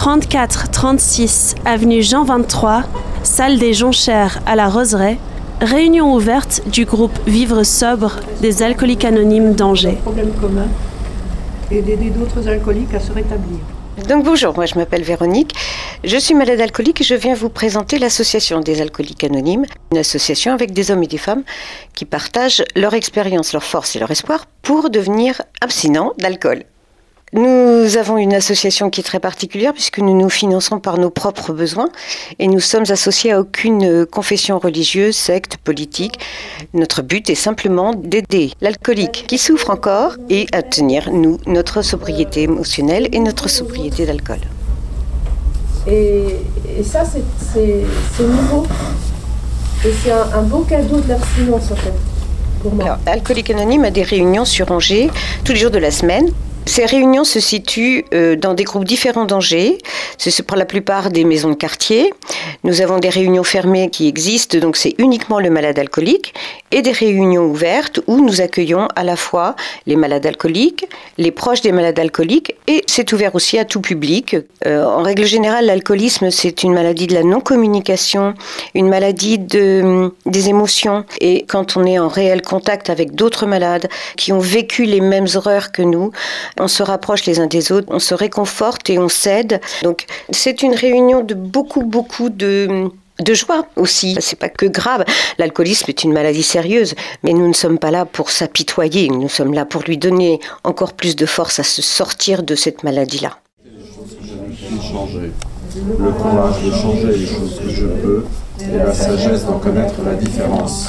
34-36 avenue Jean 23, salle des Jonchères à la Roseraie, réunion ouverte du groupe Vivre sobre des alcooliques anonymes d'Angers. Problème commun et d'aider d'autres alcooliques à se rétablir. Donc bonjour, moi je m'appelle Véronique, je suis malade alcoolique et je viens vous présenter l'association des alcooliques anonymes, une association avec des hommes et des femmes qui partagent leur expérience, leur force et leur espoir pour devenir abstinents d'alcool. Nous avons une association qui est très particulière puisque nous nous finançons par nos propres besoins et nous sommes associés à aucune confession religieuse, secte, politique. Notre but est simplement d'aider l'alcoolique qui souffre encore et à tenir, nous, notre sobriété émotionnelle et notre sobriété d'alcool. Et, et ça, c'est- nouveau. Et c'est un, un beau cadeau de l'abstinence, en fait, pour moi. Alors, Alcoolique Anonyme a des réunions sur Angers tous les jours de la semaine. Ces réunions se situent euh, dans des groupes différents d'Angers. C'est pour la plupart des maisons de quartier. Nous avons des réunions fermées qui existent, donc c'est uniquement le malade alcoolique, et des réunions ouvertes où nous accueillons à la fois les malades alcooliques, les proches des malades alcooliques, et c'est ouvert aussi à tout public. Euh, en règle générale, l'alcoolisme, c'est une maladie de la non-communication, une maladie de, des émotions. Et quand on est en réel contact avec d'autres malades qui ont vécu les mêmes horreurs que nous, on se rapproche les uns des autres, on se réconforte et on s'aide. Donc c'est une réunion de beaucoup, beaucoup de de joie aussi. C'est pas que grave. L'alcoolisme est une maladie sérieuse, mais nous ne sommes pas là pour s'apitoyer. Nous sommes là pour lui donner encore plus de force à se sortir de cette maladie-là. Le courage de changer les choses que je peux et la sagesse d'en connaître la différence.